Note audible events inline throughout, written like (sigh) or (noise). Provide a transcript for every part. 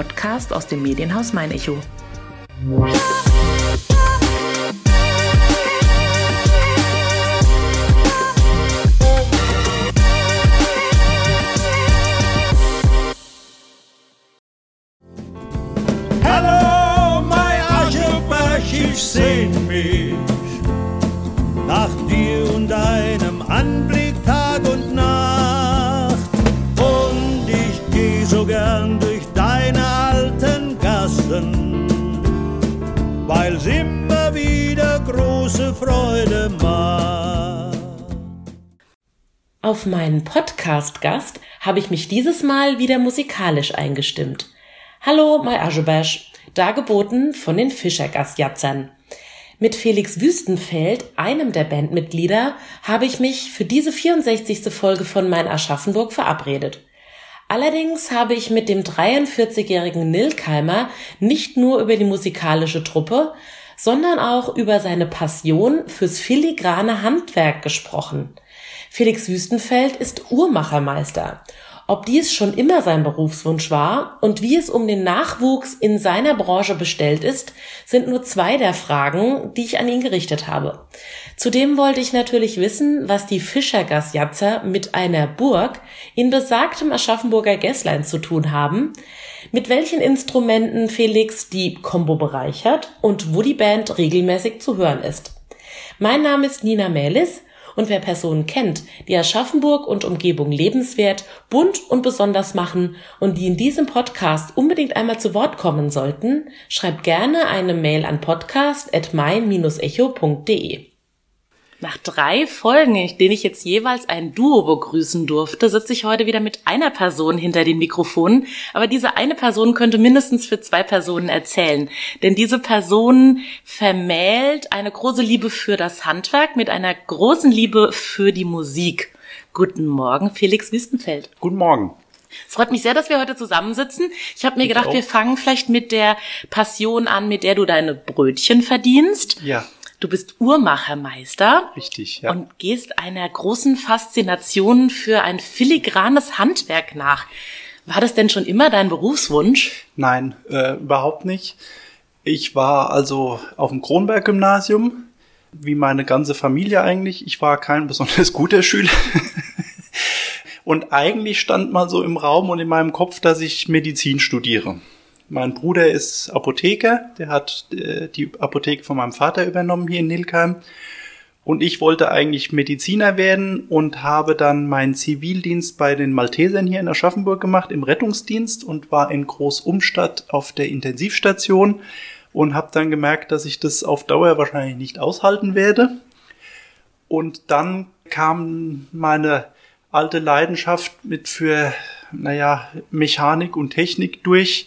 Podcast aus dem Medienhaus Mein Echo. Auf meinen Podcast-Gast habe ich mich dieses Mal wieder musikalisch eingestimmt. Hallo, Mai Aschebash, dargeboten von den Fischergastjatzern. Mit Felix Wüstenfeld, einem der Bandmitglieder, habe ich mich für diese 64. Folge von Mein Aschaffenburg verabredet. Allerdings habe ich mit dem 43-jährigen Nilkheimer nicht nur über die musikalische Truppe, sondern auch über seine Passion fürs filigrane Handwerk gesprochen. Felix Wüstenfeld ist Uhrmachermeister. Ob dies schon immer sein Berufswunsch war und wie es um den Nachwuchs in seiner Branche bestellt ist, sind nur zwei der Fragen, die ich an ihn gerichtet habe. Zudem wollte ich natürlich wissen, was die Fischergasjatzer mit einer Burg in besagtem Aschaffenburger Gässlein zu tun haben, mit welchen Instrumenten Felix die Combo bereichert und wo die Band regelmäßig zu hören ist. Mein Name ist Nina Melis und wer Personen kennt, die Aschaffenburg und Umgebung lebenswert, bunt und besonders machen und die in diesem Podcast unbedingt einmal zu Wort kommen sollten, schreibt gerne eine Mail an podcast.mein-echo.de. Nach drei Folgen, in denen ich jetzt jeweils ein Duo begrüßen durfte, sitze ich heute wieder mit einer Person hinter den Mikrofonen. Aber diese eine Person könnte mindestens für zwei Personen erzählen. Denn diese Person vermählt eine große Liebe für das Handwerk mit einer großen Liebe für die Musik. Guten Morgen, Felix Wüstenfeld. Guten Morgen. Es freut mich sehr, dass wir heute zusammensitzen. Ich habe mir gedacht, auch. wir fangen vielleicht mit der Passion an, mit der du deine Brötchen verdienst. Ja, Du bist Uhrmachermeister richtig, ja. und gehst einer großen Faszination für ein filigranes Handwerk nach. War das denn schon immer dein Berufswunsch? Nein, äh, überhaupt nicht. Ich war also auf dem Kronberg-Gymnasium, wie meine ganze Familie eigentlich. Ich war kein besonders (laughs) guter Schüler. und eigentlich stand mal so im Raum und in meinem Kopf, dass ich Medizin studiere. Mein Bruder ist Apotheker, der hat äh, die Apotheke von meinem Vater übernommen hier in Nilkheim. Und ich wollte eigentlich Mediziner werden und habe dann meinen Zivildienst bei den Maltesern hier in Aschaffenburg gemacht, im Rettungsdienst und war in Großumstadt auf der Intensivstation und habe dann gemerkt, dass ich das auf Dauer wahrscheinlich nicht aushalten werde. Und dann kam meine alte Leidenschaft mit für, naja, Mechanik und Technik durch.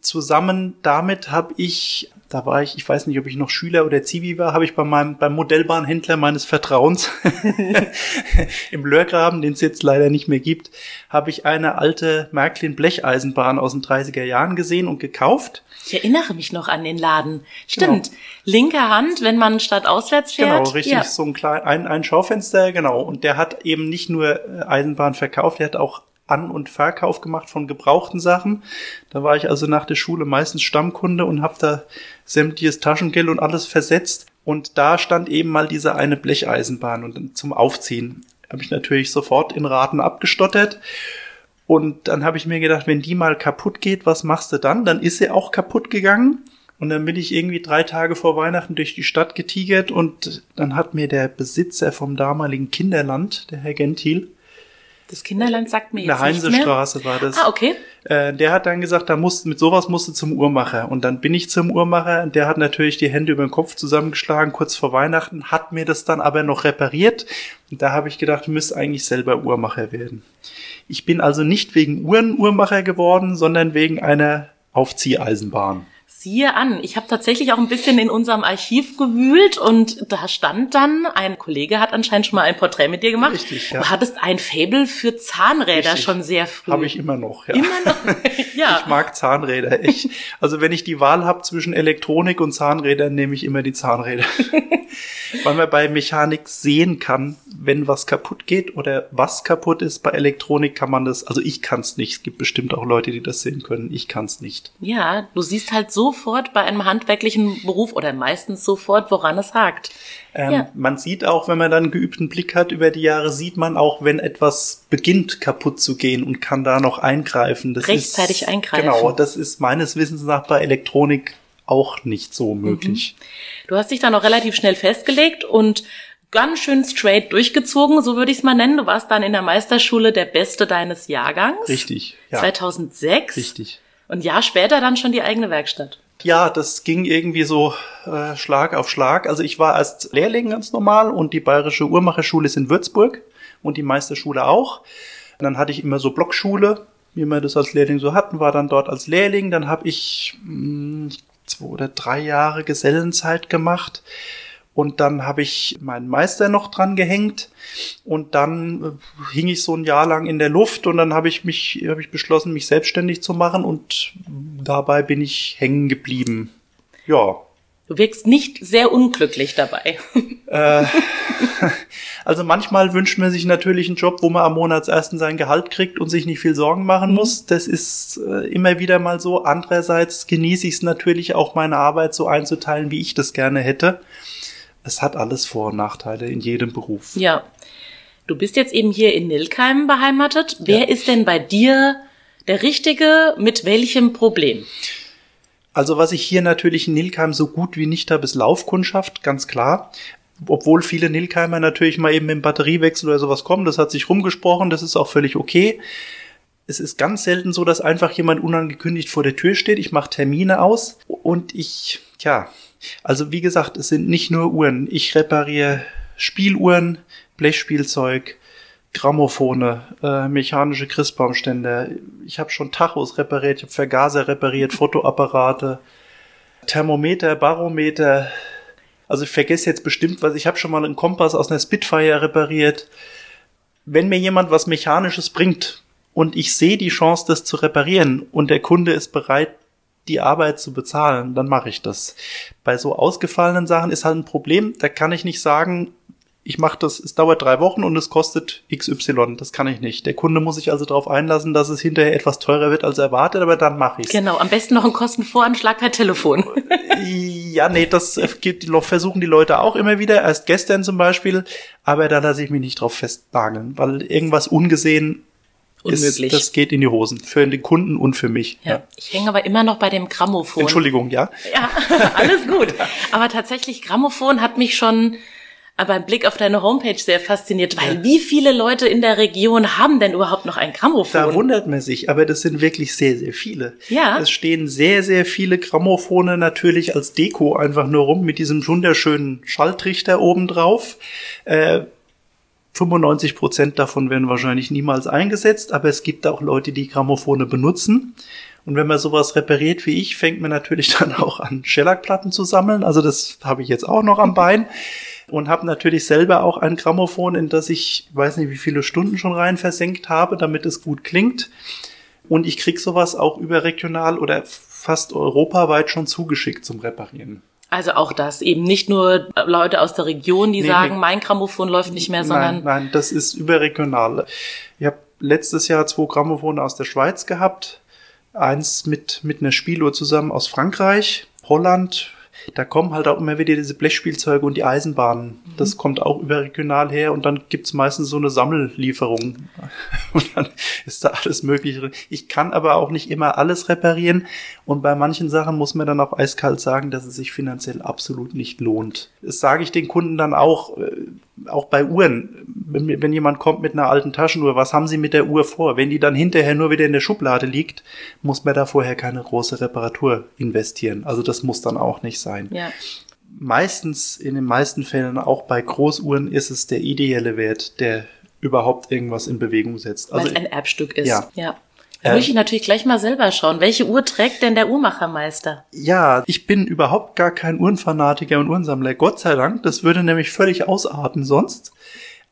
Zusammen damit habe ich, da war ich, ich weiß nicht, ob ich noch Schüler oder Zivi war, habe ich bei meinem, beim Modellbahnhändler meines Vertrauens (laughs) im Lörgraben, den es jetzt leider nicht mehr gibt, habe ich eine alte Märklin Blecheisenbahn aus den 30er Jahren gesehen und gekauft. Ich erinnere mich noch an den Laden. Stimmt. Linke Hand, wenn man statt auswärts fährt. Genau, richtig, Ja. so ein klein, ein, ein Schaufenster, genau. Und der hat eben nicht nur äh, Eisenbahn verkauft, der hat auch An- und Verkauf gemacht von gebrauchten Sachen. Da war ich also nach der Schule meistens Stammkunde und habe da sämtliches Taschengeld und alles versetzt. Und da stand eben mal diese eine Blecheisenbahn und zum Aufziehen habe ich natürlich sofort in Raten abgestottert. Und dann habe ich mir gedacht, wenn die mal kaputt geht, was machst du dann? Dann ist sie auch kaputt gegangen. Und dann bin ich irgendwie drei Tage vor Weihnachten durch die Stadt getigert und dann hat mir der Besitzer vom damaligen Kinderland, der Herr Gentil, Das Kinderland sagt mir in der jetzt nichts mehr. Heinsestraße war das, Ah, okay. äh, der hat dann gesagt, da musst, mit sowas musst du zum Uhrmacher. Und dann bin ich zum Uhrmacher und der hat natürlich die Hände über den Kopf zusammengeschlagen, kurz vor Weihnachten, hat mir das dann aber noch repariert. Und da habe ich gedacht, du müsst eigentlich selber Uhrmacher werden. Ich bin also nicht wegen Uhren Uhrmacher geworden, sondern wegen einer Aufzieheisenbahn. Siehe an, ich habe tatsächlich auch ein bisschen in unserem Archiv gewühlt und da stand dann, ein Kollege hat anscheinend schon mal ein Porträt mit dir gemacht. Richtig, ja. Du hattest ein Fable für Zahnräder Richtig. schon sehr früh. Habe ich immer noch, ja. Immer noch. (laughs) ja. Ich mag Zahnräder. Ich, also wenn ich die Wahl habe zwischen Elektronik und Zahnrädern, nehme ich immer die Zahnräder. (laughs) Weil man bei Mechanik sehen kann, wenn was kaputt geht oder was kaputt ist. Bei Elektronik kann man das, also ich kann es nicht. Es gibt bestimmt auch Leute, die das sehen können. Ich kann es nicht. Ja, du siehst halt sofort bei einem handwerklichen Beruf oder meistens sofort, woran es hakt. Ähm, Ja. Man sieht auch, wenn man dann einen geübten Blick hat über die Jahre, sieht man auch, wenn etwas beginnt kaputt zu gehen und kann da noch eingreifen. Das Rechtzeitig ist, eingreifen. Genau, das ist meines Wissens nach bei Elektronik auch nicht so möglich. Du hast dich dann auch relativ schnell festgelegt und ganz schön straight durchgezogen, so würde ich es mal nennen. Du warst dann in der Meisterschule der Beste deines Jahrgangs. Richtig, ja. 2006. Richtig. Und ein Jahr später dann schon die eigene Werkstatt. Ja, das ging irgendwie so äh, Schlag auf Schlag. Also ich war erst Lehrling ganz normal und die Bayerische Uhrmacherschule ist in Würzburg und die Meisterschule auch. Und dann hatte ich immer so Blockschule, wie wir das als Lehrling so hatten, war dann dort als Lehrling. Dann habe ich mh, zwei oder drei Jahre Gesellenzeit gemacht. Und dann habe ich meinen Meister noch dran gehängt und dann äh, hing ich so ein Jahr lang in der Luft und dann habe ich mich, habe ich beschlossen, mich selbstständig zu machen und dabei bin ich hängen geblieben. Ja. Du wirkst nicht sehr unglücklich dabei. (laughs) Äh, (laughs) also manchmal wünscht man sich natürlich einen Job, wo man am Monatsersten sein Gehalt kriegt und sich nicht viel Sorgen machen muss. Das ist äh, immer wieder mal so. Andererseits genieße ich es natürlich auch, meine Arbeit so einzuteilen, wie ich das gerne hätte. Es hat alles Vor- und Nachteile in jedem Beruf. Ja. Du bist jetzt eben hier in Nilkheim beheimatet. Wer Ja. ist denn bei dir der Richtige mit welchem Problem? Also was ich hier natürlich in Nilkheim so gut wie nicht habe, ist Laufkundschaft, ganz klar. Obwohl viele Nilkheimer natürlich mal eben im Batteriewechsel oder sowas kommen, das hat sich rumgesprochen, das ist auch völlig okay. Es ist ganz selten so, dass einfach jemand unangekündigt vor der Tür steht. Ich mache Termine aus und ich, tja, also wie gesagt, es sind nicht nur Uhren. Ich repariere Spieluhren, Blechspielzeug, Grammophone, äh, mechanische Christbaumständer. Ich habe schon Tachos repariert, ich habe Vergaser repariert, Fotoapparate, Thermometer, Barometer. Also ich vergesse jetzt bestimmt was. Ich habe schon mal einen Kompass aus einer Spitfire repariert. Wenn mir jemand was Mechanisches bringt und ich sehe die Chance, das zu reparieren und der Kunde ist bereit, die Arbeit zu bezahlen, dann mache ich das. Bei so ausgefallenen Sachen ist halt ein Problem, da kann ich nicht sagen, ich mache das, es dauert drei Wochen und es kostet XY. Das kann ich nicht. Der Kunde muss sich also darauf einlassen, dass es hinterher etwas teurer wird als erwartet, aber dann mache ich es. Genau, am besten noch einen Kostenvoranschlag per Telefon. (laughs) Ja, nee, das versuchen die Leute auch immer wieder. Erst gestern zum Beispiel, aber da lasse ich mich nicht drauf festnageln, weil irgendwas ungesehen Unmöglich. ist, das geht in die Hosen. Für den Kunden und für mich. ja. Ich hänge aber immer noch bei dem Grammophon. Entschuldigung, ja. Ja, (laughs) alles gut. Aber tatsächlich, Grammophon hat mich schon äh, beim Blick auf deine Homepage sehr fasziniert, weil wie viele Leute in der Region haben denn überhaupt noch ein Grammophon? Da wundert man sich, aber das sind wirklich sehr, sehr viele. Ja. Es stehen sehr, sehr viele Grammophone natürlich als Deko einfach nur rum mit diesem wunderschönen Schalltrichter oben drauf. Äh, 95 Prozent davon werden wahrscheinlich niemals eingesetzt, aber es gibt auch Leute, die Grammophone benutzen. Und wenn man sowas repariert wie ich, fängt man natürlich (laughs) dann auch an, Schellackplatten zu sammeln. Also das habe ich jetzt auch noch am Bein. Und habe natürlich selber auch ein Grammophon, in das ich weiß nicht, wie viele Stunden schon rein versenkt habe, damit es gut klingt. Und ich krieg sowas auch überregional oder fast europaweit schon zugeschickt zum Reparieren. Also auch das, eben nicht nur Leute aus der Region, die Nee, sagen, nee. mein Grammophon läuft nicht mehr, sondern Nein, nein, das ist überregional. Ich habe letztes Jahr zwei Grammophone aus der Schweiz gehabt. Eins mit, mit einer Spieluhr zusammen aus Frankreich, Holland. Da kommen halt auch immer wieder diese Blechspielzeuge und die Eisenbahnen. Das kommt auch überregional her und dann gibt's meistens so eine Sammellieferung. (laughs) Und dann ist da alles Mögliche drin. Ich kann aber auch nicht immer alles reparieren und bei manchen Sachen muss man dann auch eiskalt sagen, dass es sich finanziell absolut nicht lohnt. Das sage ich den Kunden dann auch, äh, auch bei Uhren. Wenn, wenn jemand kommt mit einer alten Taschenuhr, was haben Sie mit der Uhr vor? Wenn die dann hinterher nur wieder in der Schublade liegt, muss man da vorher keine große Reparatur investieren. Also das muss dann auch nicht sein. ja. Meistens, in den meisten Fällen, auch bei Großuhren, ist es der ideelle Wert, der überhaupt irgendwas in Bewegung setzt. weil Also es ein Erbstück ist. ja. ja. Da muss ich natürlich gleich mal selber schauen. Welche Uhr trägt denn der Uhrmachermeister? Ja, ich bin überhaupt gar kein Uhrenfanatiker und Uhrensammler, Gott sei Dank. Das würde nämlich völlig ausarten sonst.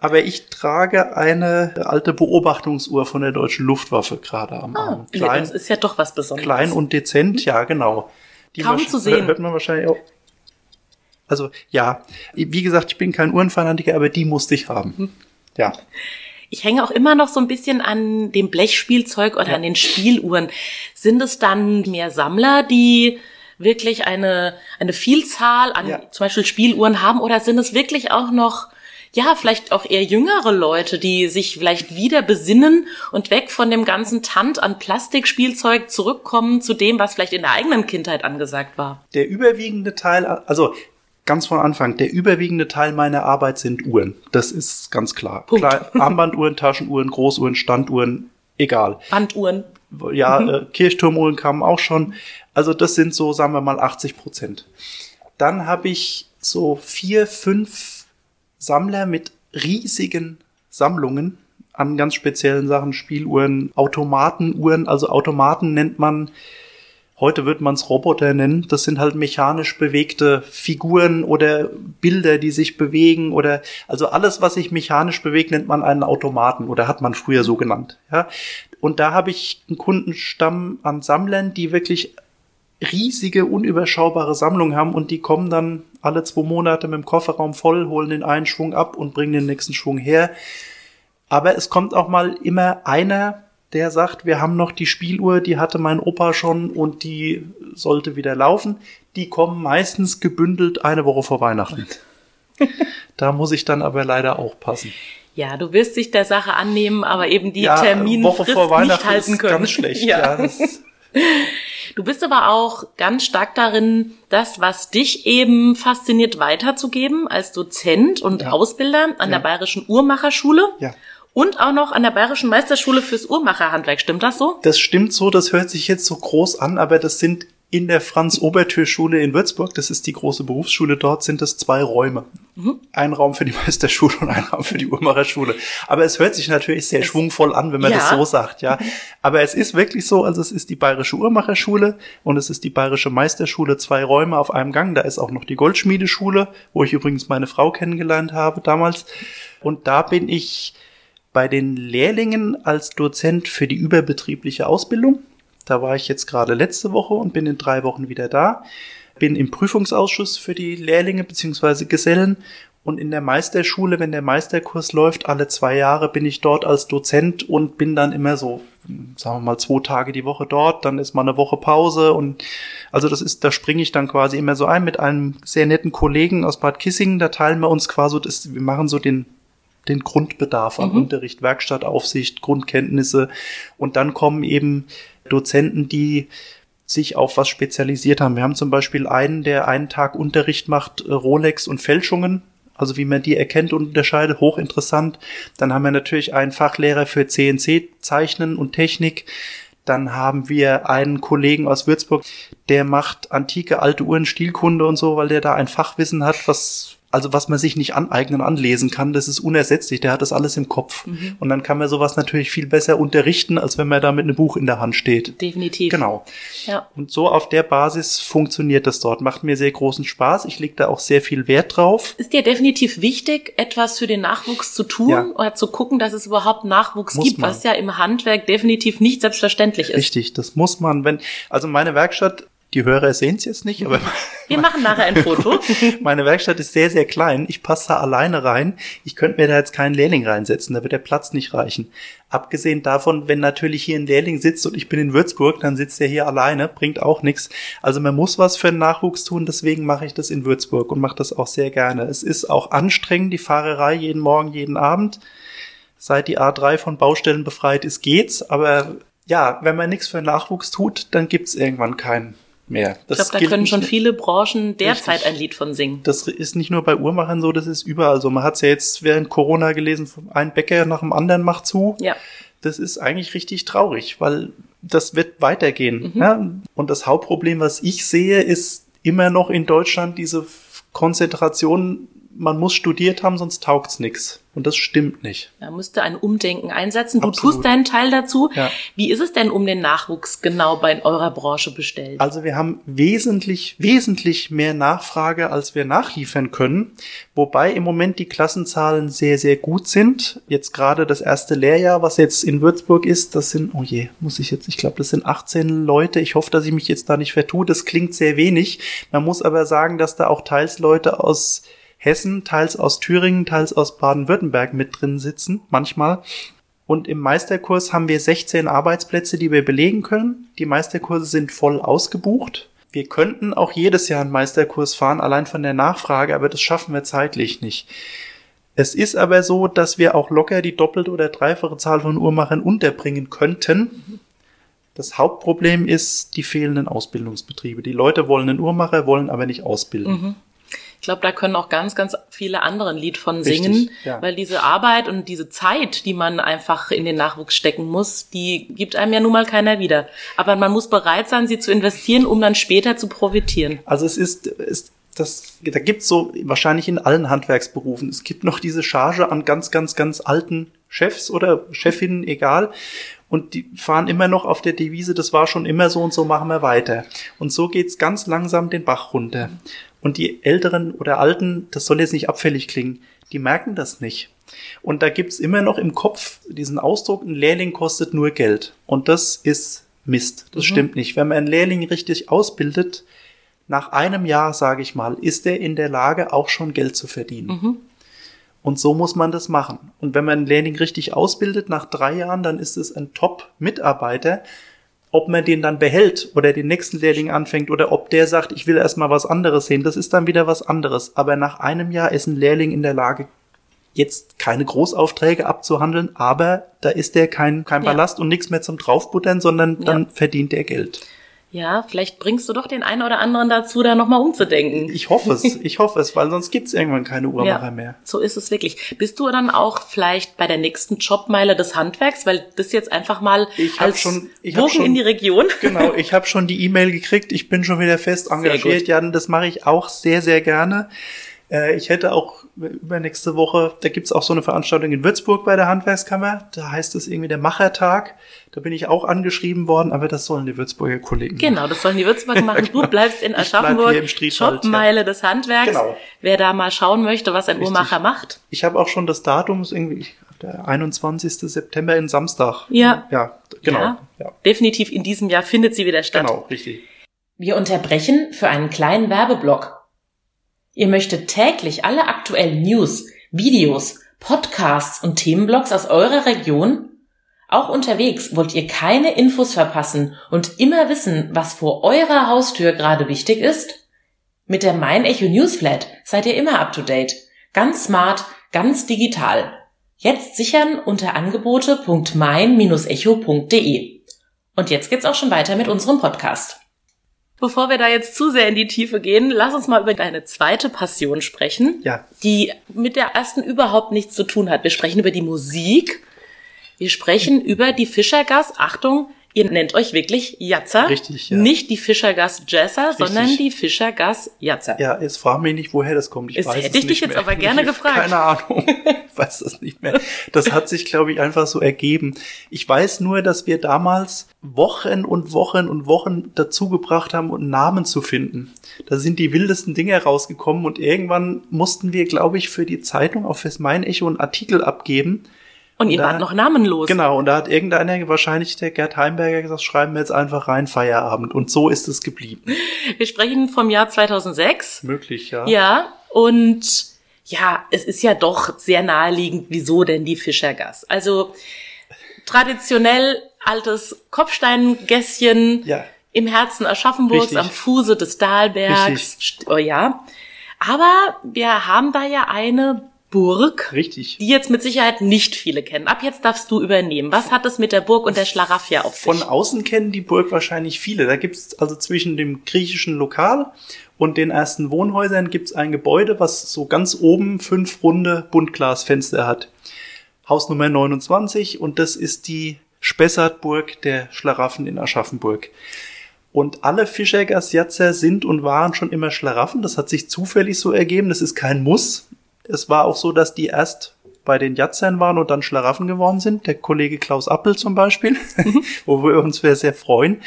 Aber ich trage eine alte Beobachtungsuhr von der deutschen Luftwaffe gerade am Ah, Arm. ja, das ist ja doch was Besonderes. klein und dezent, ja, genau. Die Kaum zu sehen. Hört man wahrscheinlich auch. Also, ja, wie gesagt, ich bin kein Uhrenfanatiker, aber die musste ich haben. Hm. Ja. Ich hänge auch immer noch so ein bisschen an dem Blechspielzeug oder Ja. an den Spieluhren. Sind es dann mehr Sammler, die wirklich eine, eine Vielzahl an Ja. zum Beispiel Spieluhren haben oder sind es wirklich auch noch ja, vielleicht auch eher jüngere Leute, die sich vielleicht wieder besinnen und weg von dem ganzen Tant an Plastikspielzeug zurückkommen zu dem, was vielleicht in der eigenen Kindheit angesagt war. Der überwiegende Teil, also ganz von Anfang, der überwiegende Teil meiner Arbeit sind Uhren. Das ist ganz klar. Punkt. klar (laughs) Armbanduhren, Taschenuhren, Großuhren, Standuhren, egal. Banduhren. Ja, äh, Kirchturmuhren kamen auch schon. Also das sind so, sagen wir mal, 80 Prozent. Dann habe ich so vier, fünf Sammler mit riesigen Sammlungen an ganz speziellen Sachen, Spieluhren, Automatenuhren. Also Automaten nennt man, heute wird man es Roboter nennen. Das sind halt mechanisch bewegte Figuren oder Bilder, die sich bewegen oder also alles, was sich mechanisch bewegt, nennt man einen Automaten oder hat man früher so genannt. Ja, und da habe ich einen Kundenstamm an Sammlern, die wirklich riesige, unüberschaubare Sammlungen haben und die kommen dann alle zwei Monate mit dem Kofferraum voll, holen den einen Schwung ab und bringen den nächsten Schwung her. Aber es kommt auch mal immer einer, der sagt, wir haben noch die Spieluhr, die hatte mein Opa schon und die sollte wieder laufen. Die kommen meistens gebündelt eine Woche vor Weihnachten. (laughs) da muss ich dann aber leider auch passen. Ja, du wirst dich der Sache annehmen, aber eben die ja, vor nicht Weihnachten halten ist können. ganz schlecht. Ja. Ja. (laughs) Du bist aber auch ganz stark darin, das, was dich eben fasziniert, weiterzugeben als Dozent und Ja. Ausbilder an Ja. der Bayerischen Uhrmacherschule ja. Und auch noch an der Bayerischen Meisterschule fürs Uhrmacherhandwerk. Stimmt das so? Das stimmt so, das hört sich jetzt so groß an, aber das sind in der Franz-Obertür-Schule in Würzburg, das ist die große Berufsschule dort, sind es zwei Räume. Ein Raum für die Meisterschule und ein Raum für die Uhrmacherschule. Aber es hört sich natürlich sehr schwungvoll an, wenn man Ja. das so sagt, ja. Aber es ist wirklich so, also es ist die Bayerische Uhrmacherschule und es ist die Bayerische Meisterschule, zwei Räume auf einem Gang. Da ist auch noch die Goldschmiedeschule, wo ich übrigens meine Frau kennengelernt habe damals. Und da bin ich bei den Lehrlingen als Dozent für die überbetriebliche Ausbildung. Da war ich jetzt gerade letzte Woche und bin in drei Wochen wieder da. Bin im Prüfungsausschuss für die Lehrlinge bzw. Gesellen und in der Meisterschule, wenn der Meisterkurs läuft, alle zwei Jahre bin ich dort als Dozent und bin dann immer so, sagen wir mal, zwei Tage die Woche dort, dann ist mal eine Woche Pause und also das ist, da springe ich dann quasi immer so ein mit einem sehr netten Kollegen aus Bad Kissingen, da teilen wir uns quasi, das, wir machen so den den Grundbedarf an Unterricht, Werkstattaufsicht, Grundkenntnisse. Und dann kommen eben Dozenten, die sich auf was spezialisiert haben. Wir haben zum Beispiel einen, der einen Tag Unterricht macht, äh, Rolex und Fälschungen. Also wie man die erkennt und unterscheidet, hochinteressant. Dann haben wir natürlich einen Fachlehrer für CNC-Zeichnen und Technik. Dann haben wir einen Kollegen aus Würzburg, der macht antike alte Uhren, Stilkunde und so, weil der da ein Fachwissen hat, was also was man sich nicht aneignen, anlesen kann, das ist unersetzlich. Der hat das alles im Kopf. Und dann kann man sowas natürlich viel besser unterrichten, als wenn man da mit einem Buch in der Hand steht. Definitiv. Genau. Ja. Und so auf der Basis funktioniert das dort. Macht mir sehr großen Spaß. Ich lege da auch sehr viel Wert drauf. Ist dir definitiv wichtig, etwas für den Nachwuchs zu tun Ja. oder zu gucken, dass es überhaupt Nachwuchs Muss gibt, man. was ja im Handwerk definitiv nicht selbstverständlich ist. Richtig, das muss man, wenn, also meine Werkstatt, die Hörer sehen es jetzt nicht, aber (laughs) Wir machen nachher ein Foto. (laughs) meine Werkstatt ist sehr, sehr klein. Ich passe da alleine rein. Ich könnte mir da jetzt keinen Lehrling reinsetzen, da wird der Platz nicht reichen. Abgesehen davon, wenn natürlich hier ein Lehrling sitzt und ich bin in Würzburg, dann sitzt er hier alleine, bringt auch nichts. Also man muss was für den Nachwuchs tun, deswegen mache ich das in Würzburg und mache das auch sehr gerne. Es ist auch anstrengend, die Fahrerei jeden Morgen, jeden Abend. Seit die A3 von Baustellen befreit ist, geht's. Aber ja, wenn man nichts für den Nachwuchs tut, dann gibt's irgendwann keinen mehr. Ich Das glaube, da können schon viele Branchen derzeit Richtig. ein Lied von singen. das ist nicht nur bei Uhrmachern so, das ist überall so. Man hat es ja jetzt während Corona gelesen, ein Bäcker nach dem anderen macht zu. Ja. Das ist eigentlich richtig traurig, weil das wird weitergehen. Mhm. Ja? Und das Hauptproblem, was ich sehe, ist immer noch in Deutschland diese Konzentration man muss studiert haben, sonst taugt's nix. Und das stimmt nicht. Da müsste ein Umdenken einsetzen. Du Absolut. tust deinen Teil dazu. Ja. Wie ist es denn um den Nachwuchs genau bei eurer Branche bestellt? Also wir haben wesentlich, wesentlich mehr Nachfrage, als wir nachliefern können. Wobei im Moment die Klassenzahlen sehr, sehr gut sind. Jetzt gerade das erste Lehrjahr, was jetzt in Würzburg ist, das sind, oh je, muss ich jetzt, ich glaube, das sind 18 Leute. Ich hoffe, dass ich mich jetzt da nicht vertue. Das klingt sehr wenig. Man muss aber sagen, dass da auch teils Leute aus Hessen, teils aus Thüringen, teils aus Baden-Württemberg mit drin sitzen, manchmal. Und im Meisterkurs haben wir 16 Arbeitsplätze, die wir belegen können. Die Meisterkurse sind voll ausgebucht. Wir könnten auch jedes Jahr einen Meisterkurs fahren, allein von der Nachfrage, aber das schaffen wir zeitlich nicht. Es ist aber so, dass wir auch locker die doppelte oder dreifache Zahl von Uhrmachern unterbringen könnten. Das Hauptproblem ist die fehlenden Ausbildungsbetriebe. Die Leute wollen einen Uhrmacher, wollen aber nicht ausbilden. Ich glaube, da können auch ganz, ganz viele andere ein Lied von Richtig, singen, ja. weil diese Arbeit und diese Zeit, die man einfach in den Nachwuchs stecken muss, die gibt einem ja nun mal keiner wieder. Aber man muss bereit sein, sie zu investieren, um dann später zu profitieren. Also es ist, ist das, da gibt's so wahrscheinlich in allen Handwerksberufen. Es gibt noch diese Charge an ganz, ganz, ganz alten Chefs oder Chefinnen, egal. Und die fahren immer noch auf der Devise, das war schon immer so und so machen wir weiter. Und so geht's ganz langsam den Bach runter. Und die Älteren oder Alten, das soll jetzt nicht abfällig klingen, die merken das nicht. Und da gibt's immer noch im Kopf diesen Ausdruck, ein Lehrling kostet nur Geld. Und das ist Mist. Das stimmt nicht. Wenn man einen Lehrling richtig ausbildet, nach einem Jahr, sage ich mal, ist er in der Lage, auch schon Geld zu verdienen. Und so muss man das machen. Und wenn man einen Lehrling richtig ausbildet, nach drei Jahren, dann ist es ein Top-Mitarbeiter. Ob man den dann behält oder den nächsten Lehrling anfängt oder ob der sagt, ich will erstmal was anderes sehen, das ist dann wieder was anderes. Aber nach einem Jahr ist ein Lehrling in der Lage, jetzt keine Großaufträge abzuhandeln, aber da ist der kein, kein Ja. Ballast und nichts mehr zum Draufbuttern, sondern dann Ja. verdient er Geld. Ja, vielleicht bringst du doch den einen oder anderen dazu, da nochmal umzudenken. Ich hoffe es, ich hoffe es, weil sonst gibt's irgendwann keine Uhrmacher Ja, mehr. so ist es wirklich. Bist du dann auch vielleicht bei der nächsten Jobmeile des Handwerks, weil das jetzt einfach mal Ich als schon- ich Bogen schon- in die Region? Genau, ich habe schon die E-Mail gekriegt, ich bin schon wieder fest (laughs) engagiert. Ja, das mache ich auch sehr, sehr gerne. Äh, Ich hätte auch übernächste Woche, da gibt's auch so eine Veranstaltung in Würzburg bei der Handwerkskammer. Da heißt es irgendwie der Machertag. Da bin ich auch angeschrieben worden, aber das sollen die Würzburger Kollegen. Genau, das sollen die Würzburger machen. Du (laughs) bleibst in bleib Aschaffenburg, im Strietwald, Jobmeile des Handwerks. Genau. Wer da mal schauen möchte, was ein Richtig. Uhrmacher macht. Ich habe auch schon das Datum, ist irgendwie der 21. September in Samstag. Ja. Ja, genau. Ja. Ja, Definitiv in diesem Jahr findet sie wieder statt. genau, richtig. Wir unterbrechen für einen kleinen Werbeblock. Ihr möchtet täglich alle aktuellen News, Videos, Podcasts und Themenblogs aus eurer Region? Auch unterwegs wollt ihr keine Infos verpassen und immer wissen, was vor eurer Haustür gerade wichtig ist? Mit der Mein Echo Newsflat seid ihr immer up to date. Ganz smart, ganz digital. Jetzt sichern unter angebote.mein-echo.de. Und jetzt geht's auch schon weiter mit unserem Podcast. Bevor wir da jetzt zu sehr in die Tiefe gehen, lass uns mal über deine zweite Passion sprechen, Ja. die mit der ersten überhaupt nichts zu tun hat. Wir sprechen über die Musik. Wir sprechen über die Fischergas. Achtung, ihr nennt euch wirklich Jatzer. Richtig, ja. Nicht die Fischergas Jazzer, sondern die Fischergas Jatzer. Ja, jetzt frag mich nicht, woher das kommt. Ich Das weiß hätte es ich dich jetzt mehr. aber gerne (laughs) Ich- gefragt. Keine Ahnung. Ich weiß das nicht mehr. Das hat sich, glaube ich, einfach so ergeben. Ich weiß nur, dass wir damals Wochen und Wochen und Wochen dazu gebracht haben, um Namen zu finden. Da sind die wildesten Dinge rausgekommen und irgendwann mussten wir, glaube ich, für die Zeitung auf Mein Echo einen Artikel abgeben. Und ihr da- wart noch namenlos. Genau, und da hat irgendeiner, wahrscheinlich der Gerd Heimberger, gesagt, schreiben wir jetzt einfach rein Feierabend. Und so ist es geblieben. Wir sprechen vom Jahr 2006. Möglich, ja. Ja, und ja, es ist ja doch sehr naheliegend, wieso denn die Fischergas? Also traditionell altes Kopfsteingässchen Ja. im Herzen Aschaffenburgs, Richtig. am Fuße des Dahlbergs. Richtig. Oh ja. Aber wir haben da ja eine Burg, Richtig. die jetzt mit Sicherheit nicht viele kennen. Ab jetzt darfst du übernehmen. Was hat es mit der Burg und der Schlaraffia auf sich? Von außen kennen die Burg wahrscheinlich viele. Da gibt's also zwischen dem griechischen Lokal und den ersten Wohnhäusern gibt's ein Gebäude, was so ganz oben fünf runde Buntglasfenster hat. Haus Nummer 29 und das ist die Spessartburg der Schlaraffen in Aschaffenburg. Und alle Fischergasjatzer sind und waren schon immer Schlaraffen. Das hat sich zufällig so ergeben. Das ist kein Muss. Es war auch so, dass die erst bei den Jatzern waren und dann Schlaraffen geworden sind. Der Kollege Klaus Appel zum Beispiel, (laughs) wo wir uns sehr, sehr freuen.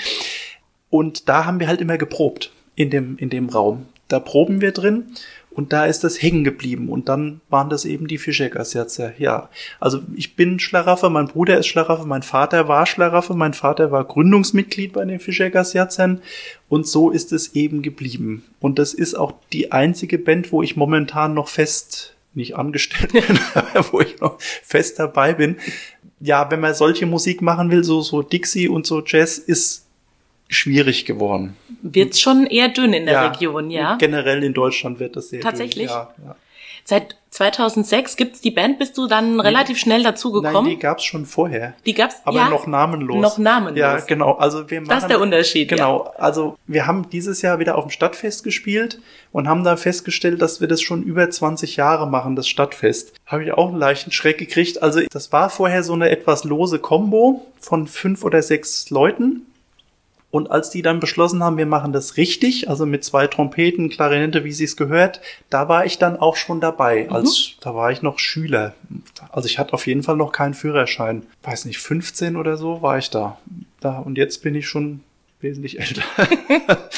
Und da haben wir halt immer geprobt in dem, in dem Raum. Da proben wir drin und da ist das hängen geblieben. Und dann waren das eben die Fischegasjatzer. Ja, also ich bin Schlaraffe, mein Bruder ist Schlaraffe, mein Vater war Schlaraffe, mein Vater war Gründungsmitglied bei den Fischegasjatzern. Und so ist es eben geblieben. Und das ist auch die einzige Band, wo ich momentan noch fest nicht angestellt (laughs) bin, wo ich noch fest dabei bin. Ja, wenn man solche Musik machen will, so, so Dixie und so Jazz, ist schwierig geworden. Wird's schon eher dünn in der Ja, Region, ja? Generell in Deutschland wird das sehr Tatsächlich? Dünn. Ja, ja. Seit 2006 gibt's die Band, bist du dann relativ schnell Nein, dazugekommen? die gab's schon vorher. Die gab's, Aber ja, noch namenlos. Noch namenlos. Ja, genau. Also wir machen, Das ist der Unterschied, Genau. Also wir haben dieses Jahr wieder auf dem Stadtfest gespielt und haben da festgestellt, dass wir das schon über 20 Jahre machen, das Stadtfest. Habe ich auch einen leichten Schreck gekriegt. Also das war vorher so eine etwas lose Combo von fünf oder sechs Leuten. Und als die dann beschlossen haben, wir machen das richtig, also mit zwei Trompeten, Klarinette, wie sie es gehört, da war ich dann auch schon dabei. Als da war ich noch Schüler. Also ich hatte auf jeden Fall noch keinen Führerschein. Weiß nicht, 15 oder so war ich da. Da und jetzt bin ich schon wesentlich älter. (laughs)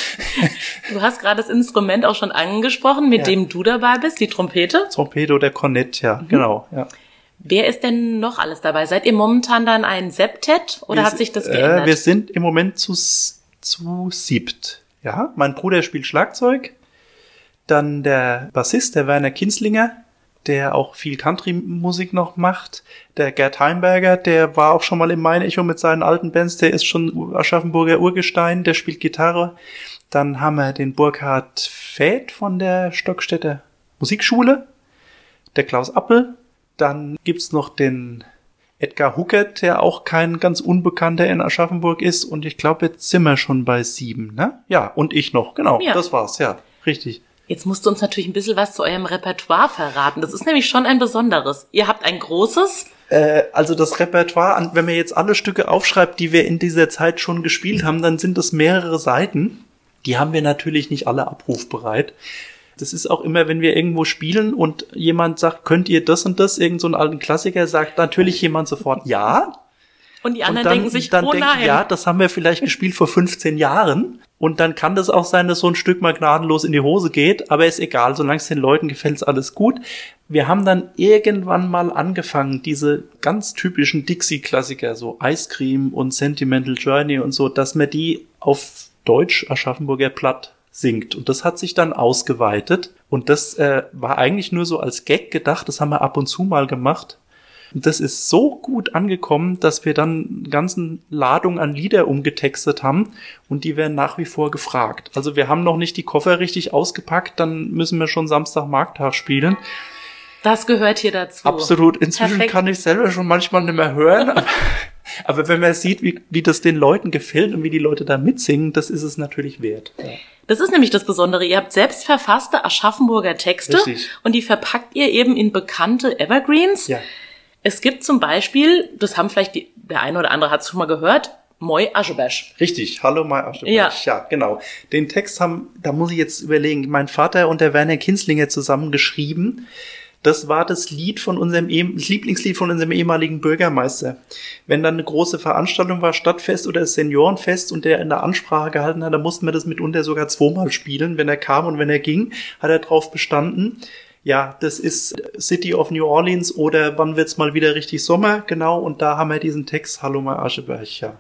Du hast gerade das Instrument auch schon angesprochen, mit Ja. dem du dabei bist, die Trompete. Trompete oder Kornett, ja, genau. Ja. Wer ist denn noch alles dabei? Seid ihr momentan dann ein Septet oder Wir hat si- sich das Äh, geändert? wir sind im Moment zu, zu siebt. Ja, mein Bruder spielt Schlagzeug. Dann der Bassist, der Werner Kinslinger, der auch viel Country-Musik noch macht. Der Gerd Heimberger, der war auch schon mal im Main Echo mit seinen alten Bands. Der ist schon Aschaffenburger Urgestein, der spielt Gitarre. Dann haben wir den Burkhard Fäth von der Stockstädter Musikschule. Der Klaus Appel. Dann gibt's noch den Edgar Huckert, der auch kein ganz Unbekannter in Aschaffenburg ist. Und ich glaube, jetzt sind wir schon bei sieben, ne? Ja, und ich noch. Genau, Ja. das war's, ja. Richtig. Jetzt musst du uns natürlich ein bisschen was zu eurem Repertoire verraten. Das ist nämlich schon ein besonderes. Ihr habt ein großes. Äh, also das Repertoire, wenn man jetzt alle Stücke aufschreibt, die wir in dieser Zeit schon gespielt haben, dann sind es mehrere Seiten. Die haben wir natürlich nicht alle abrufbereit. Das ist auch immer, wenn wir irgendwo spielen und jemand sagt, könnt ihr das und das, irgend so einen alten Klassiker, sagt natürlich jemand sofort ja. Und die Und anderen dann, denken sich, dann oh denken, nein. ja, das haben wir vielleicht gespielt vor 15 Jahren. Und dann kann das auch sein, dass so ein Stück mal gnadenlos in die Hose geht. Aber ist egal, solange es den Leuten gefällt, ist alles gut. Wir haben dann irgendwann mal angefangen, diese ganz typischen Dixie-Klassiker, so Ice Cream und Sentimental Journey und so, dass man die auf Deutsch Aschaffenburger Platt singt. Und das hat sich dann ausgeweitet. Und das äh, war eigentlich nur so als Gag gedacht. Das haben wir ab und zu mal gemacht. Und das ist so gut angekommen, dass wir dann ganzen Ladung an Lieder umgetextet haben und die werden nach wie vor gefragt. Also wir haben noch nicht die Koffer richtig ausgepackt, dann müssen wir schon Samstag Markttag spielen. Das gehört hier dazu. Absolut. Inzwischen Perfekt. kann ich selber schon manchmal nicht mehr hören. Aber, (laughs) aber wenn man sieht, wie, wie das den Leuten gefällt und wie die Leute da mitsingen, das ist es natürlich wert. Ja. Das ist nämlich das Besondere. Ihr habt selbst verfasste Aschaffenburger Texte Richtig. und die verpackt ihr eben in bekannte Evergreens. ja. Es gibt zum Beispiel, das haben vielleicht die, der eine oder andere hat es schon mal gehört, Moi Aschebesch. Richtig, hallo mein Ascheberg. Ja. ja, genau. Den Text haben, da muss ich jetzt überlegen, mein Vater und der Werner Kinslinger zusammen geschrieben. Das war das Lied von unserem, ehem- das Lieblingslied von unserem ehemaligen Bürgermeister. Wenn dann eine große Veranstaltung war, Stadtfest oder Seniorenfest und der in der Ansprache gehalten hat, dann mussten wir das mitunter sogar zweimal spielen. Wenn er kam und wenn er ging, hat er drauf bestanden. Ja, das ist City of New Orleans oder wann wird's mal wieder richtig Sommer? Genau, und da haben wir diesen Text, Hallo mein Ascheberg, ja.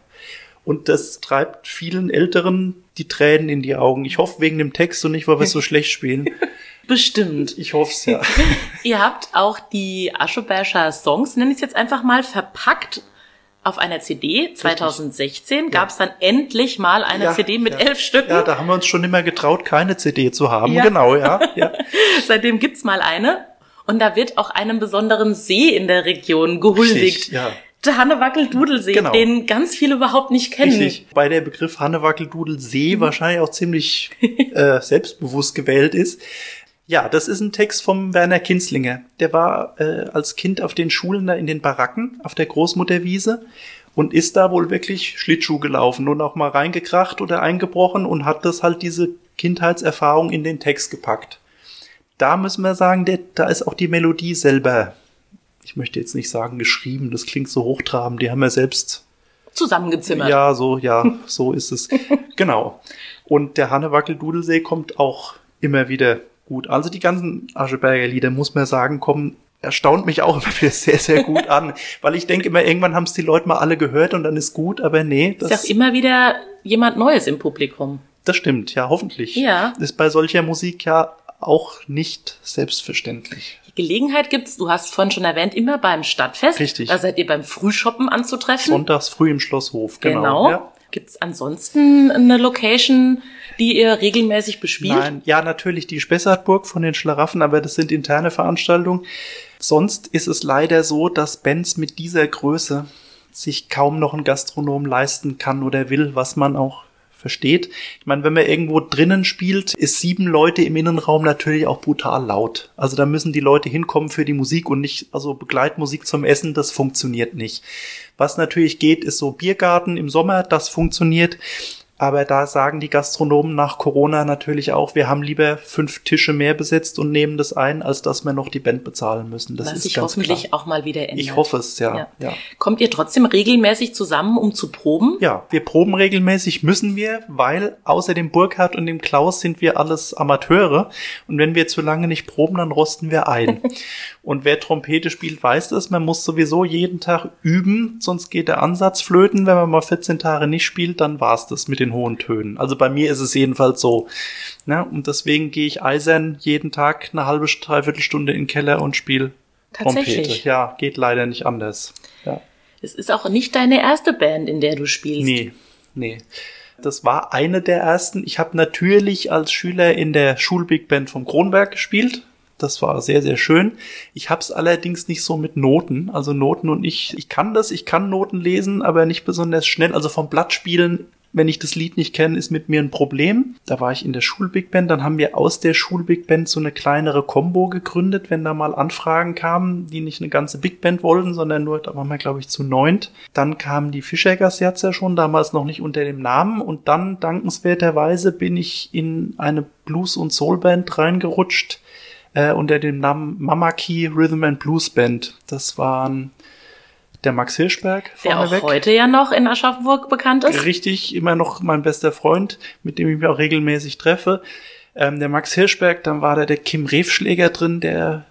Und das treibt vielen Älteren die Tränen in die Augen. Ich hoffe wegen dem Text und nicht, weil wir es so (laughs) schlecht spielen. Bestimmt. Ich hoffe es ja. (laughs) Ihr habt auch die Ascheberscher Songs, nenne ich es jetzt einfach mal, verpackt auf einer CD. 2016 gab es dann endlich mal eine Ja, CD mit ja. elf Stücken. Ja, da haben wir uns schon immer getraut, keine CD zu haben. Genau, ja. (laughs) ja. Seitdem gibt's mal eine. Und da wird auch einem besonderen See in der Region gehuldigt. Richtig, ja. Hannewackel-Dudelsee, Genau. den ganz viele überhaupt nicht kennen. Richtig. Bei der Begriff Hannewackel-Dudel See wahrscheinlich auch ziemlich (laughs) äh, selbstbewusst gewählt ist. Ja, das ist ein Text vom Werner Kinslinger. Der war äh, als Kind auf den Schulen da in den Baracken auf der Großmutterwiese und ist da wohl wirklich Schlittschuh gelaufen und auch mal reingekracht oder eingebrochen und hat das halt diese Kindheitserfahrung in den Text gepackt. da müssen wir sagen, der, da ist auch die Melodie selber, ich möchte jetzt nicht sagen geschrieben, das klingt so hochtrabend, die haben wir selbst zusammengezimmert. Ja, so, ja, so ist es. (laughs) genau. Und der Hannewackel-Dudelsee kommt auch immer wieder gut. Also die ganzen Ascheberger Lieder, muss man sagen, kommen erstaunt mich auch immer wieder sehr, sehr gut (laughs) an. Weil ich denke immer, irgendwann haben es die Leute mal alle gehört und dann ist gut, aber nee. Das ist auch immer wieder jemand Neues im Publikum. Das stimmt, ja, hoffentlich. Ja. Ist bei solcher Musik ja auch nicht selbstverständlich. Gelegenheit gibt's, du hast vorhin schon erwähnt, immer beim Stadtfest. Richtig. Da seid ihr beim Frühshoppen anzutreffen. Sonntags früh im Schlosshof, genau. Genau. Ja. Gibt's ansonsten eine Location, die ihr regelmäßig bespielt? Nein, ja, natürlich die Spessartburg von den Schlaraffen, aber das sind interne Veranstaltungen. Sonst ist es leider so, dass Bands mit dieser Größe sich kaum noch einen Gastronom leisten kann oder will, was man auch versteht. Ich meine, wenn man irgendwo drinnen spielt, ist sieben Leute im Innenraum natürlich auch brutal laut. Also da müssen die Leute hinkommen für die Musik und nicht, also Begleitmusik zum Essen, das funktioniert nicht. Was natürlich geht, ist so Biergarten im Sommer, das funktioniert. Aber da sagen die Gastronomen nach Corona natürlich auch, wir haben lieber fünf Tische mehr besetzt und nehmen das ein, als dass wir noch die Band bezahlen müssen. Das Was ist sich ganz hoffentlich klar. auch mal wieder ändert. Ich hoffe es, ja. Ja. ja. Kommt ihr trotzdem regelmäßig zusammen, um zu proben? Ja, wir proben regelmäßig, müssen wir, weil außer dem Burkhardt und dem Klaus sind wir alles Amateure. Und wenn wir zu lange nicht proben, dann rosten wir ein. (laughs) und wer Trompete spielt, weiß das. Man muss sowieso jeden Tag üben, sonst geht der Ansatz flöten. Wenn man mal 14 Tage nicht spielt, dann war's das mit den hohen Tönen. Also bei mir ist es jedenfalls so. Ne? Und deswegen gehe ich eisern jeden Tag eine halbe, dreiviertel Stunde in den Keller und spiele Trompete. Ja, geht leider nicht anders. Ja. Es ist auch nicht deine erste Band, in der du spielst. Nee, nee. Das war eine der ersten. Ich habe natürlich als Schüler in der Schulbig Band vom Kronberg gespielt. Das war sehr, sehr schön. Ich habe es allerdings nicht so mit Noten. Also Noten und ich, ich kann das, ich kann Noten lesen, aber nicht besonders schnell. Also vom Blatt spielen, wenn ich das Lied nicht kenne, ist mit mir ein Problem. Da war ich in der Schulbig Band. Dann haben wir aus der Schulbig Band so eine kleinere Combo gegründet, wenn da mal Anfragen kamen, die nicht eine ganze Big Band wollten, sondern nur, da waren wir, glaube ich, zu neunt. Dann kamen die Fischergasjatzer schon, damals noch nicht unter dem Namen. Und dann, dankenswerterweise, bin ich in eine Blues- und Soul-Band reingerutscht, äh, unter dem Namen Mama Key Rhythm and Blues Band. Das waren der Max Hirschberg Der auch vorneweg. heute ja noch in Aschaffenburg bekannt ist. Richtig, immer noch mein bester Freund, mit dem ich mich auch regelmäßig treffe. Ähm, der Max Hirschberg, dann war da der Kim Refschläger drin, der,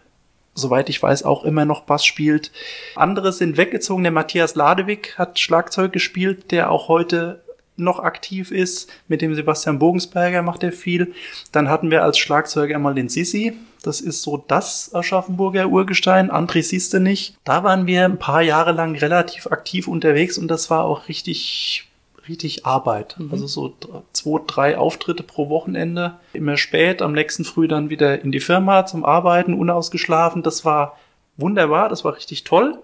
soweit ich weiß, auch immer noch Bass spielt. Andere sind weggezogen. Der Matthias Ladewig hat Schlagzeug gespielt, der auch heute noch aktiv ist. Mit dem Sebastian Bogensberger macht er viel. Dann hatten wir als Schlagzeuger mal den Sissi. Das ist so das Aschaffenburger Urgestein. André siehste nicht. Da waren wir ein paar Jahre lang relativ aktiv unterwegs und das war auch richtig, richtig Arbeit. Also so zwei, drei Auftritte pro Wochenende. Immer spät, am nächsten Früh dann wieder in die Firma zum Arbeiten, unausgeschlafen. Das war wunderbar, das war richtig toll.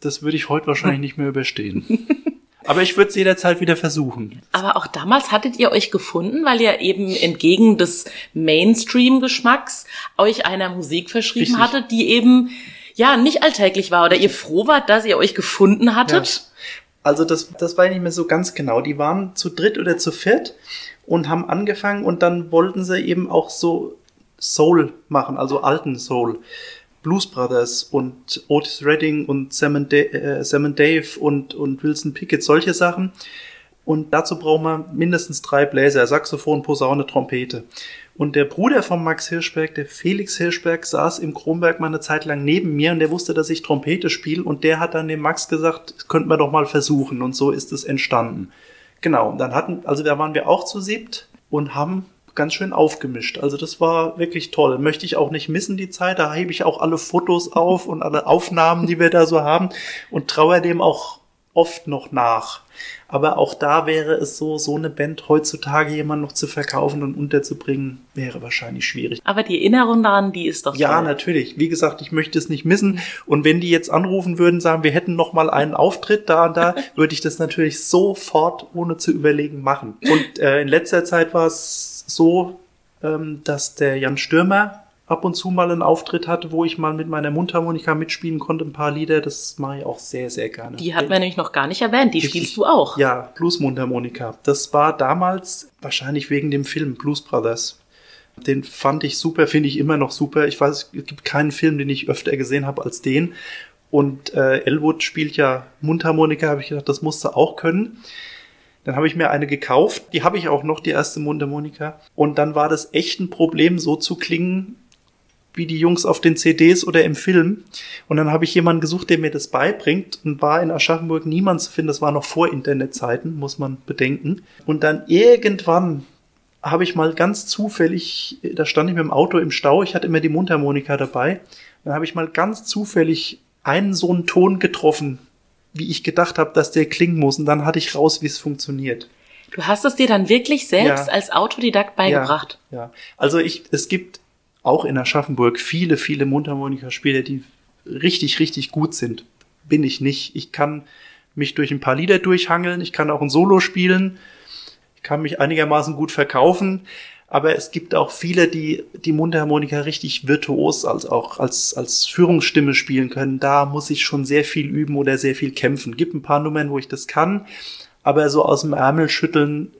Das würde ich heute wahrscheinlich (laughs) nicht mehr überstehen. (laughs) Aber ich würde es jederzeit wieder versuchen. Aber auch damals hattet ihr euch gefunden, weil ihr eben entgegen des Mainstream-Geschmacks euch einer Musik verschrieben Richtig. hattet, die eben ja nicht alltäglich war oder ihr froh wart, dass ihr euch gefunden hattet. Also das, das war nicht mehr so ganz genau. Die waren zu dritt oder zu viert und haben angefangen und dann wollten sie eben auch so Soul machen, also alten Soul. Blues Brothers und Otis Redding und Sam and, äh, Sam and Dave und, und Wilson Pickett, solche Sachen. Und dazu braucht man mindestens drei Bläser, Saxophon, Posaune, Trompete. Und der Bruder von Max Hirschberg, der Felix Hirschberg, saß im Kronberg mal eine Zeit lang neben mir und der wusste, dass ich Trompete spiele und der hat dann dem Max gesagt, das könnten wir doch mal versuchen und so ist es entstanden. Genau, und dann hatten, also da waren wir auch zu siebt und haben ganz schön aufgemischt. Also das war wirklich toll. Möchte ich auch nicht missen, die Zeit. Da hebe ich auch alle Fotos auf und alle Aufnahmen, die wir da so haben und traue dem auch oft noch nach. Aber auch da wäre es so, so eine Band heutzutage jemand noch zu verkaufen und unterzubringen, wäre wahrscheinlich schwierig. Aber die Erinnerung daran, die ist doch Ja, toll. natürlich. Wie gesagt, ich möchte es nicht missen. Und wenn die jetzt anrufen würden, sagen, wir hätten noch mal einen Auftritt da und da, (laughs) würde ich das natürlich sofort, ohne zu überlegen, machen. Und äh, in letzter Zeit war es so, ähm, dass der Jan Stürmer ab und zu mal einen Auftritt hatte, wo ich mal mit meiner Mundharmonika mitspielen konnte, ein paar Lieder. Das mache ich auch sehr, sehr gerne. Die hat man nämlich noch gar nicht erwähnt. Die Richtig. spielst du auch. Ja, Blues Mundharmonika. Das war damals wahrscheinlich wegen dem Film Blues Brothers. Den fand ich super, finde ich immer noch super. Ich weiß, es gibt keinen Film, den ich öfter gesehen habe als den. Und äh, Elwood spielt ja Mundharmonika, habe ich gedacht, das musste auch können. Dann habe ich mir eine gekauft, die habe ich auch noch, die erste Mundharmonika. Und dann war das echt ein Problem, so zu klingen, wie die Jungs auf den CDs oder im Film. Und dann habe ich jemanden gesucht, der mir das beibringt und war in Aschaffenburg niemand zu finden. Das war noch vor Internetzeiten, muss man bedenken. Und dann irgendwann habe ich mal ganz zufällig, da stand ich mit dem Auto im Stau, ich hatte immer die Mundharmonika dabei. Dann habe ich mal ganz zufällig einen so einen Ton getroffen, wie ich gedacht habe, dass der klingen muss. Und dann hatte ich raus, wie es funktioniert. Du hast es dir dann wirklich selbst Ja. als Autodidakt beigebracht. Ja, ja. Also ich, es gibt auch in Aschaffenburg viele, viele Mundharmonikaspieler, die richtig, richtig gut sind. Bin ich nicht. Ich kann mich durch ein paar Lieder durchhangeln. Ich kann auch ein Solo spielen. Ich kann mich einigermaßen gut verkaufen. Aber es gibt auch viele, die die Mundharmonika richtig virtuos als auch als, als Führungsstimme spielen können. Da muss ich schon sehr viel üben oder sehr viel kämpfen. Gibt ein paar Nummern, wo ich das kann. Aber so aus dem Ärmel schütteln,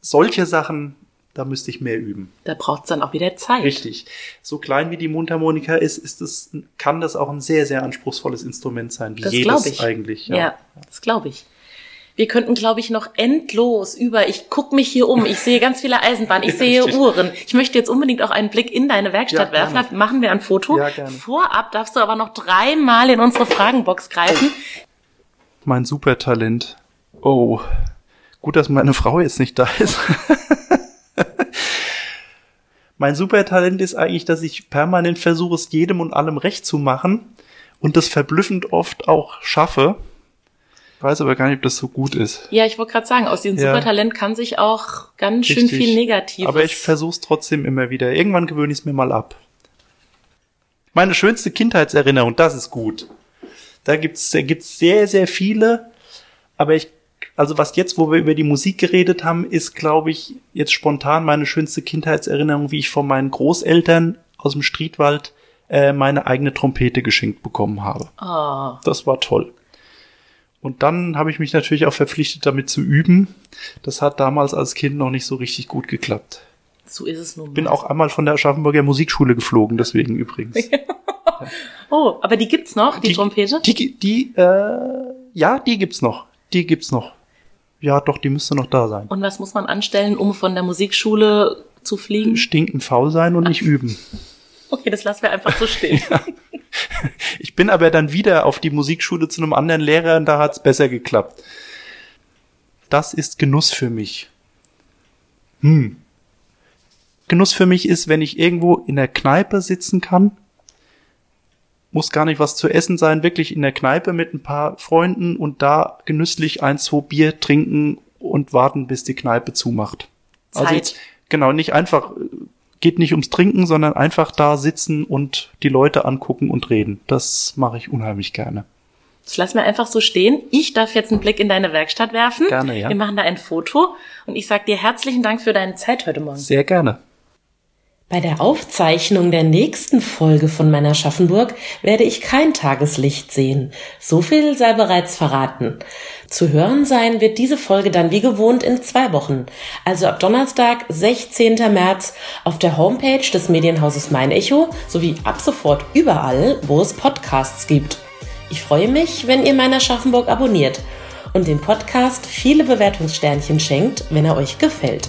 solche Sachen, da müsste ich mehr üben. Da braucht es dann auch wieder Zeit. Richtig. So klein wie die Mundharmonika ist, ist es, kann das auch ein sehr, sehr anspruchsvolles Instrument sein. Wie Das jedes ich. eigentlich. Ja, das glaube ich. Wir könnten, glaube ich, noch endlos über. Ich guck mich hier um. Ich sehe ganz viele Eisenbahnen. Ich (laughs) sehe Richtig. Uhren. Ich möchte jetzt unbedingt auch einen Blick in deine Werkstatt Ja, werfen. gerne. Machen wir ein Foto. Ja, gerne. Vorab darfst du aber noch dreimal in unsere Fragenbox greifen. Mein Supertalent. Oh. Gut, dass meine Frau jetzt nicht da ist. (laughs) mein Supertalent ist eigentlich, dass ich permanent versuche, es jedem und allem recht zu machen und das verblüffend oft auch schaffe. Ich weiß aber gar nicht, ob das so gut ist. Ja, ich wollte gerade sagen, aus diesem Ja. Supertalent kann sich auch ganz schön Richtig. viel Negatives. Aber ich versuche es trotzdem immer wieder. Irgendwann gewöhne ich es mir mal ab. Meine schönste Kindheitserinnerung, das ist gut. Da gibt's, da gibt's sehr, sehr viele. Aber ich, also was jetzt, wo wir über die Musik geredet haben, ist, glaube ich, jetzt spontan meine schönste Kindheitserinnerung, wie ich von meinen Großeltern aus dem Striedwald äh, meine eigene Trompete geschenkt bekommen habe. oh, Das war toll. Und dann habe ich mich natürlich auch verpflichtet, damit zu üben. Das hat damals als Kind noch nicht so richtig gut geklappt. so ist es nun. mal. Bin auch einmal von der Aschaffenburger Musikschule geflogen, deswegen übrigens. (laughs) Oh, aber die gibt's noch, die, Trompete? Die, die äh, ja, die gibt's noch. Die gibt's noch. Ja, doch, die müsste noch da sein. Und was muss man anstellen, um von der Musikschule zu fliegen? Stinken faul sein und nicht üben. (laughs) Okay, das lassen wir einfach so stehen. (laughs) Ich bin aber dann wieder auf die Musikschule zu einem anderen Lehrer und da hat's besser geklappt. Das ist Genuss für mich. Hm. Genuss für mich ist, wenn ich irgendwo in der Kneipe sitzen kann. Muss gar nicht was zu essen sein, wirklich in der Kneipe mit ein paar Freunden und da genüsslich ein, zwei Bier trinken und warten, bis die Kneipe zumacht. Also Zeit. jetzt, genau, nicht einfach, geht nicht ums Trinken, sondern einfach da sitzen und die Leute angucken und reden. Das mache ich unheimlich gerne. Das lassen wir einfach so stehen. Ich darf jetzt einen Blick in deine Werkstatt werfen. Gerne, ja. Wir machen da ein Foto und ich sag dir herzlichen Dank für deine Zeit heute Morgen. Sehr gerne. Bei der Aufzeichnung der nächsten Folge von meiner Schaffenburg werde ich kein Tageslicht sehen. So viel sei bereits verraten. Zu hören sein wird diese Folge dann wie gewohnt in zwei Wochen. Also ab Donnerstag, 16. März auf der Homepage des Medienhauses Mein Echo sowie ab sofort überall, wo es Podcasts gibt. Ich freue mich, wenn ihr meiner Schaffenburg abonniert und dem Podcast viele Bewertungssternchen schenkt, wenn er euch gefällt.